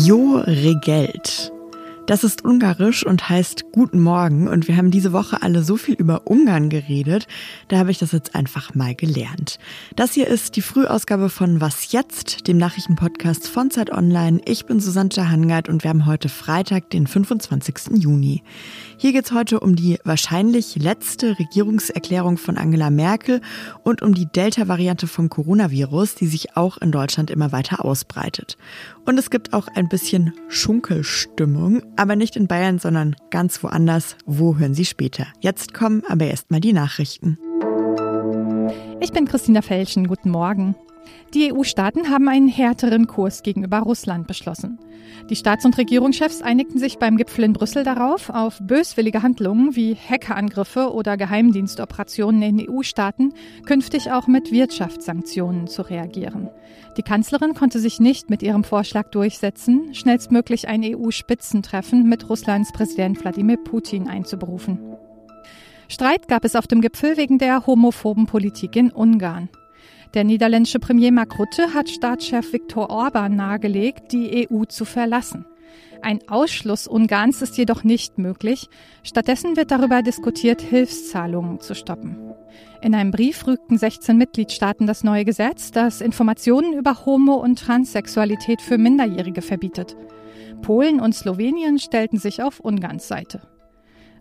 Jo Regelt. Das ist ungarisch und heißt Guten Morgen und wir haben diese Woche alle so viel über Ungarn geredet, da habe ich das jetzt einfach mal gelernt. Das hier ist die Frühausgabe von Was jetzt, dem Nachrichtenpodcast von Zeit Online. Ich bin Susanne Hangard und wir haben heute Freitag, den 25. Juni. Hier geht es heute um die wahrscheinlich letzte Regierungserklärung von Angela Merkel und um die Delta-Variante vom Coronavirus, die sich auch in Deutschland immer weiter ausbreitet. Und es gibt auch ein bisschen Schunkelstimmung, aber nicht in Bayern, sondern ganz woanders. Wo hören Sie später? Jetzt kommen aber erstmal die Nachrichten. Ich bin Christina Felschen. Guten Morgen. Die EU-Staaten haben einen härteren Kurs gegenüber Russland beschlossen. Die Staats- und Regierungschefs einigten sich beim Gipfel in Brüssel darauf, auf böswillige Handlungen wie Hackerangriffe oder Geheimdienstoperationen in EU-Staaten künftig auch mit Wirtschaftssanktionen zu reagieren. Die Kanzlerin konnte sich nicht mit ihrem Vorschlag durchsetzen, schnellstmöglich ein EU-Spitzentreffen mit Russlands Präsident Wladimir Putin einzuberufen. Streit gab es auf dem Gipfel wegen der homophoben Politik in Ungarn. Der niederländische Premier Mark Rutte hat Staatschef Viktor Orban nahegelegt, die EU zu verlassen. Ein Ausschluss Ungarns ist jedoch nicht möglich. Stattdessen wird darüber diskutiert, Hilfszahlungen zu stoppen. In einem Brief rügten 16 Mitgliedstaaten das neue Gesetz, das Informationen über Homo- und Transsexualität für Minderjährige verbietet. Polen und Slowenien stellten sich auf Ungarns Seite.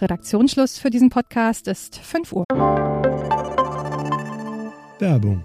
Redaktionsschluss für diesen Podcast ist 5 Uhr. Werbung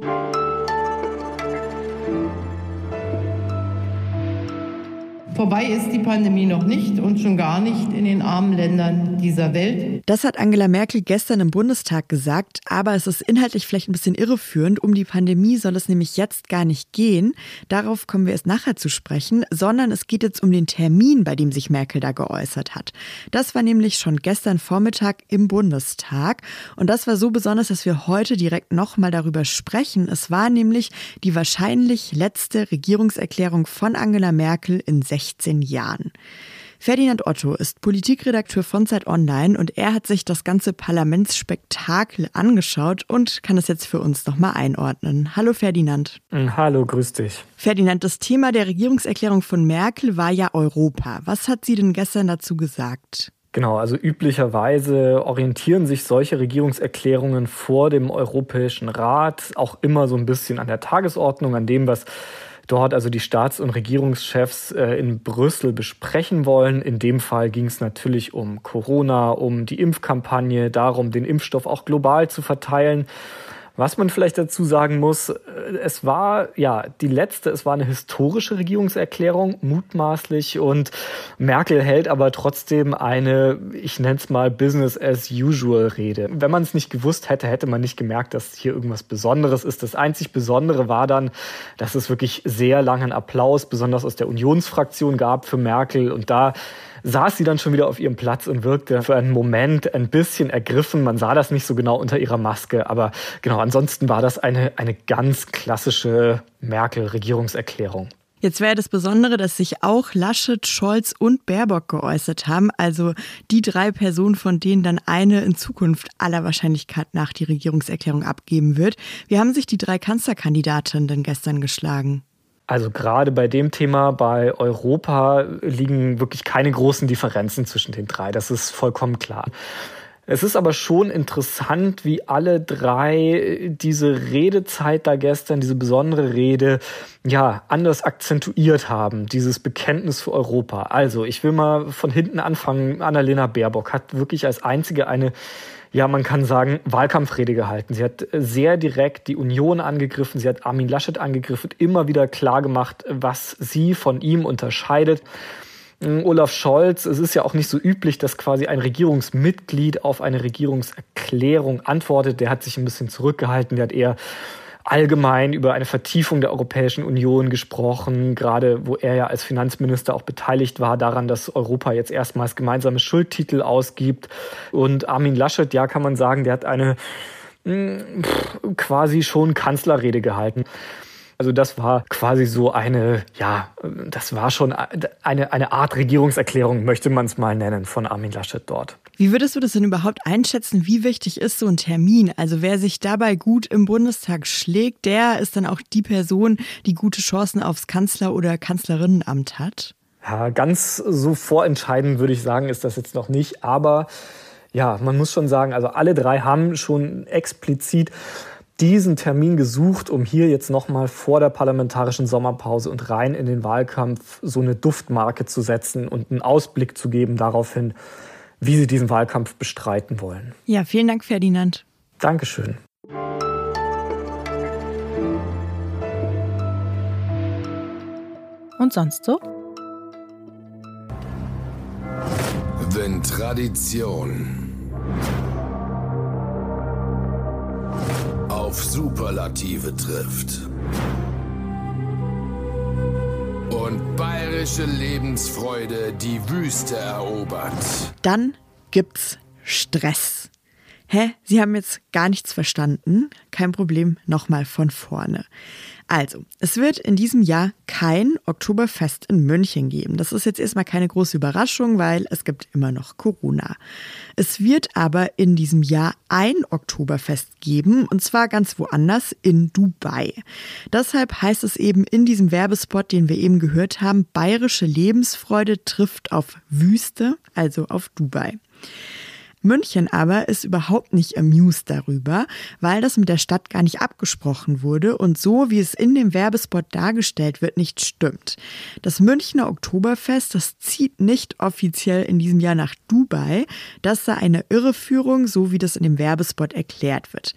Thank you. Vorbei ist die Pandemie noch nicht und schon gar nicht in den armen Ländern dieser Welt. Das hat Angela Merkel gestern im Bundestag gesagt, aber es ist inhaltlich vielleicht ein bisschen irreführend. Um die Pandemie soll es nämlich jetzt gar nicht gehen. Darauf kommen wir erst nachher zu sprechen, sondern es geht jetzt um den Termin, bei dem sich Merkel da geäußert hat. Das war nämlich schon gestern Vormittag im Bundestag und das war so besonders, dass wir heute direkt nochmal darüber sprechen. Es war nämlich die wahrscheinlich letzte Regierungserklärung von Angela Merkel in 16 16 Jahren. Ferdinand Otto ist Politikredakteur von Zeit Online und er hat sich das ganze Parlamentsspektakel angeschaut und kann es jetzt für uns nochmal einordnen. Hallo Ferdinand. Hm, hallo, grüß dich. Ferdinand, das Thema der Regierungserklärung von Merkel war ja Europa. Was hat sie denn gestern dazu gesagt? Genau, also üblicherweise orientieren sich solche Regierungserklärungen vor dem Europäischen Rat auch immer so ein bisschen an der Tagesordnung, an dem, was dort also die Staats- und Regierungschefs äh, in Brüssel besprechen wollen. In dem Fall ging es natürlich um Corona, um die Impfkampagne, darum, den Impfstoff auch global zu verteilen. Was man vielleicht dazu sagen muss, es war ja die letzte, es war eine historische Regierungserklärung, mutmaßlich, und Merkel hält aber trotzdem eine, ich nenne es mal Business as usual Rede. Wenn man es nicht gewusst hätte, hätte man nicht gemerkt, dass hier irgendwas Besonderes ist. Das einzig Besondere war dann, dass es wirklich sehr langen Applaus, besonders aus der Unionsfraktion gab für Merkel und da saß sie dann schon wieder auf ihrem Platz und wirkte für einen Moment ein bisschen ergriffen. Man sah das nicht so genau unter ihrer Maske, aber genau, ansonsten war das eine, eine ganz klassische Merkel-Regierungserklärung. Jetzt wäre das Besondere, dass sich auch Laschet, Scholz und Baerbock geäußert haben, also die drei Personen, von denen dann eine in Zukunft aller Wahrscheinlichkeit nach die Regierungserklärung abgeben wird. Wie haben sich die drei Kanzlerkandidatinnen denn gestern geschlagen? Also gerade bei dem Thema bei Europa liegen wirklich keine großen Differenzen zwischen den drei. Das ist vollkommen klar. Es ist aber schon interessant, wie alle drei diese Redezeit da gestern, diese besondere Rede, ja, anders akzentuiert haben, dieses Bekenntnis für Europa. Also, ich will mal von hinten anfangen. Annalena Baerbock hat wirklich als einzige eine ja, man kann sagen, Wahlkampfrede gehalten. Sie hat sehr direkt die Union angegriffen, sie hat Armin Laschet angegriffen, immer wieder klar gemacht, was sie von ihm unterscheidet. Mm, Olaf Scholz, es ist ja auch nicht so üblich, dass quasi ein Regierungsmitglied auf eine Regierungserklärung antwortet. Der hat sich ein bisschen zurückgehalten, der hat eher allgemein über eine Vertiefung der Europäischen Union gesprochen, gerade wo er ja als Finanzminister auch beteiligt war daran, dass Europa jetzt erstmals gemeinsame Schuldtitel ausgibt. Und Armin Laschet, ja, kann man sagen, der hat eine mh, hm, quasi schon Kanzlerrede gehalten. Also das war quasi so eine, ja, das war schon eine, eine Art Regierungserklärung, möchte man es mal nennen, von Armin Laschet dort. Wie würdest du das denn überhaupt einschätzen? Wie wichtig ist so ein Termin? Also wer sich dabei gut im Bundestag schlägt, der ist dann auch die Person, die gute Chancen aufs Kanzler- oder Kanzlerinnenamt hat? Ja, ganz so vorentscheidend würde ich sagen, ist das jetzt noch nicht. Aber ja, man muss schon sagen, also alle drei haben schon explizit diesen Termin gesucht, um hier jetzt nochmal vor der parlamentarischen Sommerpause und rein in den Wahlkampf so eine Duftmarke zu setzen und einen Ausblick zu geben darauf hin, wie sie diesen Wahlkampf bestreiten wollen. Ja, vielen Dank, Ferdinand. Dankeschön. Und sonst so? Wenn Tradition auf Superlative trifft. Und bayerische Lebensfreude die Wüste erobert. Dann gibt's Stress. Hä? Sie haben jetzt gar nichts verstanden? Kein Problem, nochmal von vorne. Also, es wird in diesem Jahr kein Oktoberfest in München geben. Das ist jetzt erstmal keine große Überraschung, weil es gibt immer noch Corona. Es wird aber in diesem Jahr ein Oktoberfest geben und zwar ganz woanders in Dubai. Deshalb heißt es eben in diesem Werbespot, den wir eben gehört haben, bayerische Lebensfreude trifft auf Wüste, also auf Dubai. München aber ist überhaupt nicht amused darüber, weil das mit der Stadt gar nicht abgesprochen wurde und so, wie es in dem Werbespot dargestellt wird, nicht stimmt. Das Münchner Oktoberfest, das zieht nicht offiziell in diesem Jahr nach Dubai. Das sei eine Irreführung, so wie das in dem Werbespot erklärt wird.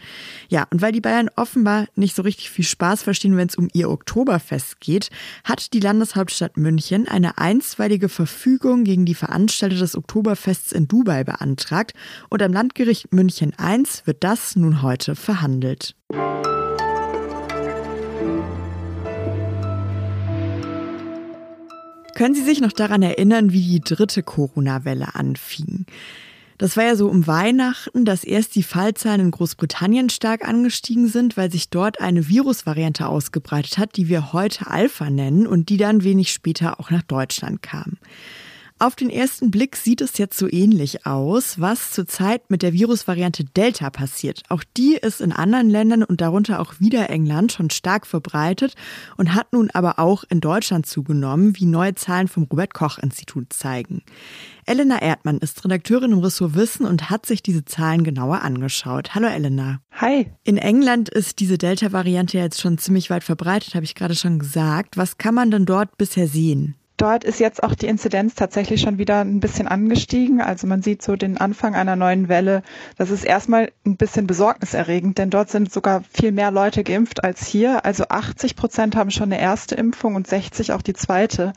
Ja, und weil die Bayern offenbar nicht so richtig viel Spaß verstehen, wenn es um ihr Oktoberfest geht, hat die Landeshauptstadt München eine einstweilige Verfügung gegen die Veranstalter des Oktoberfests in Dubai beantragt und am Landgericht München I wird das nun heute verhandelt. Können Sie sich noch daran erinnern, wie die dritte Corona-Welle anfing? Das war ja so um Weihnachten, dass erst die Fallzahlen in Großbritannien stark angestiegen sind, weil sich dort eine Virusvariante ausgebreitet hat, die wir heute Alpha nennen und die dann wenig später auch nach Deutschland kam. Auf den ersten Blick sieht es jetzt so ähnlich aus, was zurzeit mit der Virusvariante Delta passiert. Auch die ist in anderen Ländern und darunter auch wieder England schon stark verbreitet und hat nun aber auch in Deutschland zugenommen, wie neue Zahlen vom Robert Koch Institut zeigen. Elena Erdmann ist Redakteurin im Ressort Wissen und hat sich diese Zahlen genauer angeschaut. Hallo Elena. Hi. In England ist diese Delta-Variante jetzt schon ziemlich weit verbreitet, habe ich gerade schon gesagt. Was kann man denn dort bisher sehen? Dort ist jetzt auch die Inzidenz tatsächlich schon wieder ein bisschen angestiegen. Also man sieht so den Anfang einer neuen Welle. Das ist erstmal ein bisschen besorgniserregend, denn dort sind sogar viel mehr Leute geimpft als hier. Also 80 Prozent haben schon eine erste Impfung und 60 auch die zweite.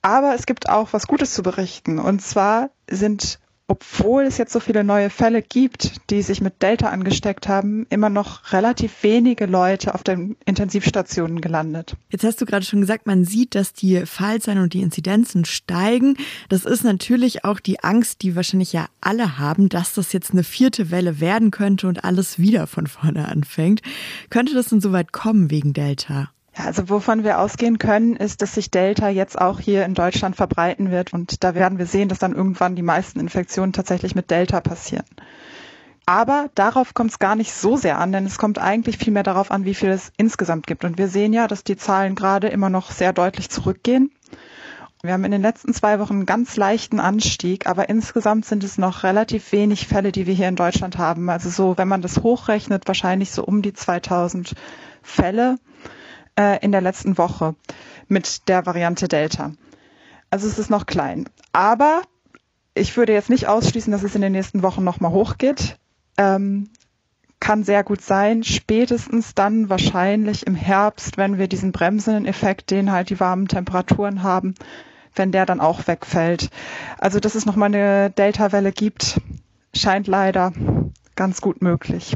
Aber es gibt auch was Gutes zu berichten. Und zwar sind obwohl es jetzt so viele neue Fälle gibt, die sich mit Delta angesteckt haben, immer noch relativ wenige Leute auf den Intensivstationen gelandet. Jetzt hast du gerade schon gesagt, man sieht, dass die Fallzahlen und die Inzidenzen steigen. Das ist natürlich auch die Angst, die wahrscheinlich ja alle haben, dass das jetzt eine vierte Welle werden könnte und alles wieder von vorne anfängt. Könnte das denn so weit kommen wegen Delta? Ja, also wovon wir ausgehen können, ist, dass sich Delta jetzt auch hier in Deutschland verbreiten wird. Und da werden wir sehen, dass dann irgendwann die meisten Infektionen tatsächlich mit Delta passieren. Aber darauf kommt es gar nicht so sehr an, denn es kommt eigentlich viel mehr darauf an, wie viel es insgesamt gibt. Und wir sehen ja, dass die Zahlen gerade immer noch sehr deutlich zurückgehen. Wir haben in den letzten zwei Wochen einen ganz leichten Anstieg, aber insgesamt sind es noch relativ wenig Fälle, die wir hier in Deutschland haben. Also so, wenn man das hochrechnet, wahrscheinlich so um die 2000 Fälle äh, in der letzten Woche mit der Variante Delta. Also es ist noch klein. Aber ich würde jetzt nicht ausschließen, dass es in den nächsten Wochen nochmal hochgeht. Ähm, kann sehr gut sein, spätestens dann wahrscheinlich im Herbst, wenn wir diesen bremsenden Effekt, den halt die warmen Temperaturen haben, wenn der dann auch wegfällt. Also dass es nochmal eine Delta-Welle gibt, scheint leider ganz gut möglich.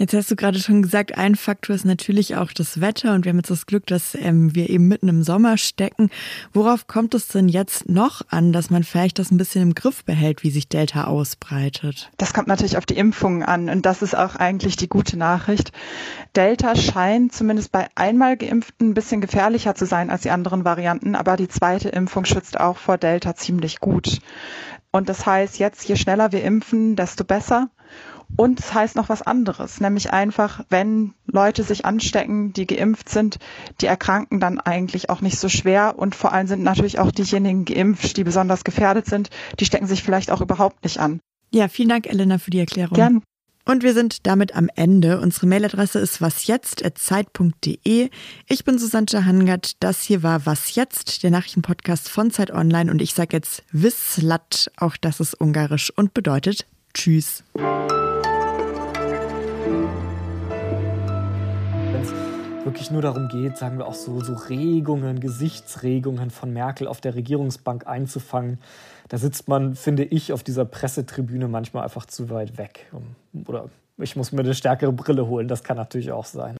Jetzt hast du gerade schon gesagt, ein Faktor ist natürlich auch das Wetter und wir haben jetzt das Glück, dass ähm, wir eben mitten im Sommer stecken. Worauf kommt es denn jetzt noch an, dass man vielleicht das ein bisschen im Griff behält, wie sich Delta ausbreitet? Das kommt natürlich auf die Impfungen an und das ist auch eigentlich die gute Nachricht. Delta scheint zumindest bei einmal Geimpften ein bisschen gefährlicher zu sein als die anderen Varianten, aber die zweite Impfung schützt auch vor Delta ziemlich gut. Und das heißt jetzt, je schneller wir impfen, desto besser. Und es heißt noch was anderes, nämlich einfach, wenn Leute sich anstecken, die geimpft sind, die erkranken dann eigentlich auch nicht so schwer und vor allem sind natürlich auch diejenigen geimpft, die besonders gefährdet sind, die stecken sich vielleicht auch überhaupt nicht an. Ja, vielen Dank, Elena, für die Erklärung. Gern. Und wir sind damit am Ende. Unsere Mailadresse ist wasjetzt.zeit.de. Ich bin Susanne Hangert. Das hier war Was Jetzt, der Nachrichtenpodcast von Zeit Online. Und ich sage jetzt Wislat, auch das ist ungarisch und bedeutet Tschüss. wirklich nur darum geht, sagen wir auch so, so Regungen, Gesichtsregungen von Merkel auf der Regierungsbank einzufangen, da sitzt man, finde ich, auf dieser Pressetribüne manchmal einfach zu weit weg. Oder ich muss mir eine stärkere Brille holen, das kann natürlich auch sein.